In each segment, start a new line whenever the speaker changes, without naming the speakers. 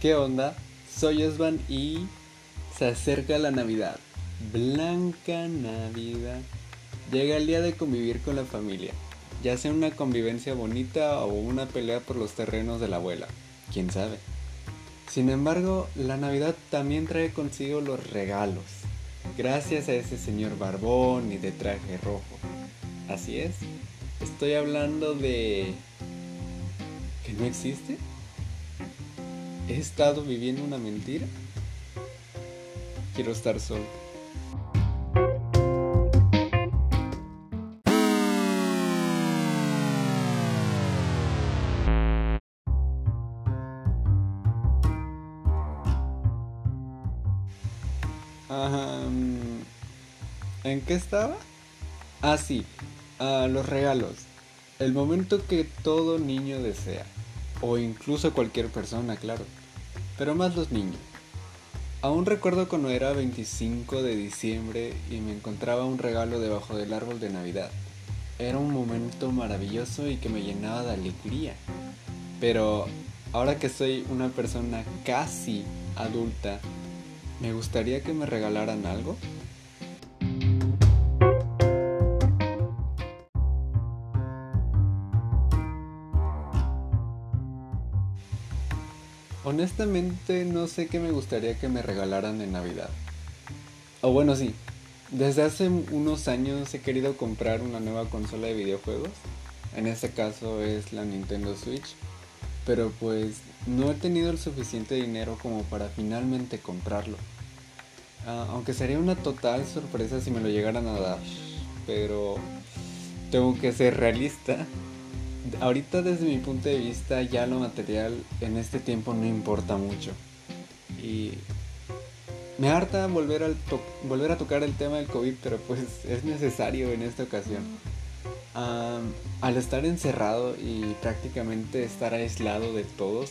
¿Qué onda? Soy Osvan y se acerca la Navidad. Blanca Navidad. Llega el día de convivir con la familia, ya sea una convivencia bonita o una pelea por los terrenos de la abuela, quién sabe. Sin embargo, la Navidad también trae consigo los regalos, gracias a ese señor barbón y de traje rojo. Así es, estoy hablando de... ¿que no existe? ¿He estado viviendo una mentira? Quiero estar solo. ¿En qué estaba? Ah, sí, los regalos. El momento que todo niño desea. O incluso cualquier persona, claro. Pero más los niños. Aún recuerdo cuando era 25 de diciembre y me encontraba un regalo debajo del árbol de Navidad. Era un momento maravilloso y que me llenaba de alegría. Pero ahora que soy una persona casi adulta, me gustaría que me regalaran algo. Honestamente no sé qué me gustaría que me regalaran en Navidad. O bueno, sí. Desde hace unos años he querido comprar una nueva consola de videojuegos. En este caso es la Nintendo Switch. Pero pues no he tenido el suficiente dinero como para finalmente comprarlo. Ah, aunque sería una total sorpresa si me lo llegaran a dar. Pero tengo que ser realista. Ahorita desde mi punto de vista ya lo material en este tiempo no importa mucho. Y me harta volver, al volver a tocar el tema del COVID, pero pues es necesario en esta ocasión. al estar encerrado y prácticamente estar aislado de todos,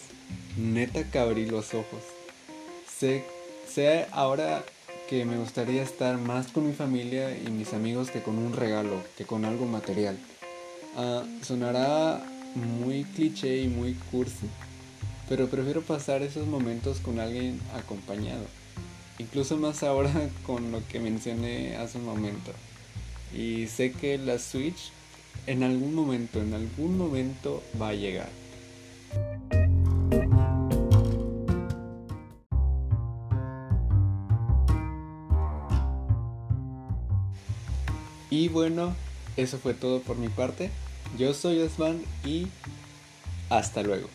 neta que abrí los ojos. Sé, sé ahora que me gustaría estar más con mi familia y mis amigos que con un regalo, que con algo material. Ah, sonará muy cliché y muy cursi, pero prefiero pasar esos momentos con alguien acompañado. Incluso más ahora con lo que mencioné hace un momento. Y sé que la Switch en algún momento, en algún momento va a llegar. Y bueno, eso fue todo por mi parte. Yo soy Osman y hasta luego.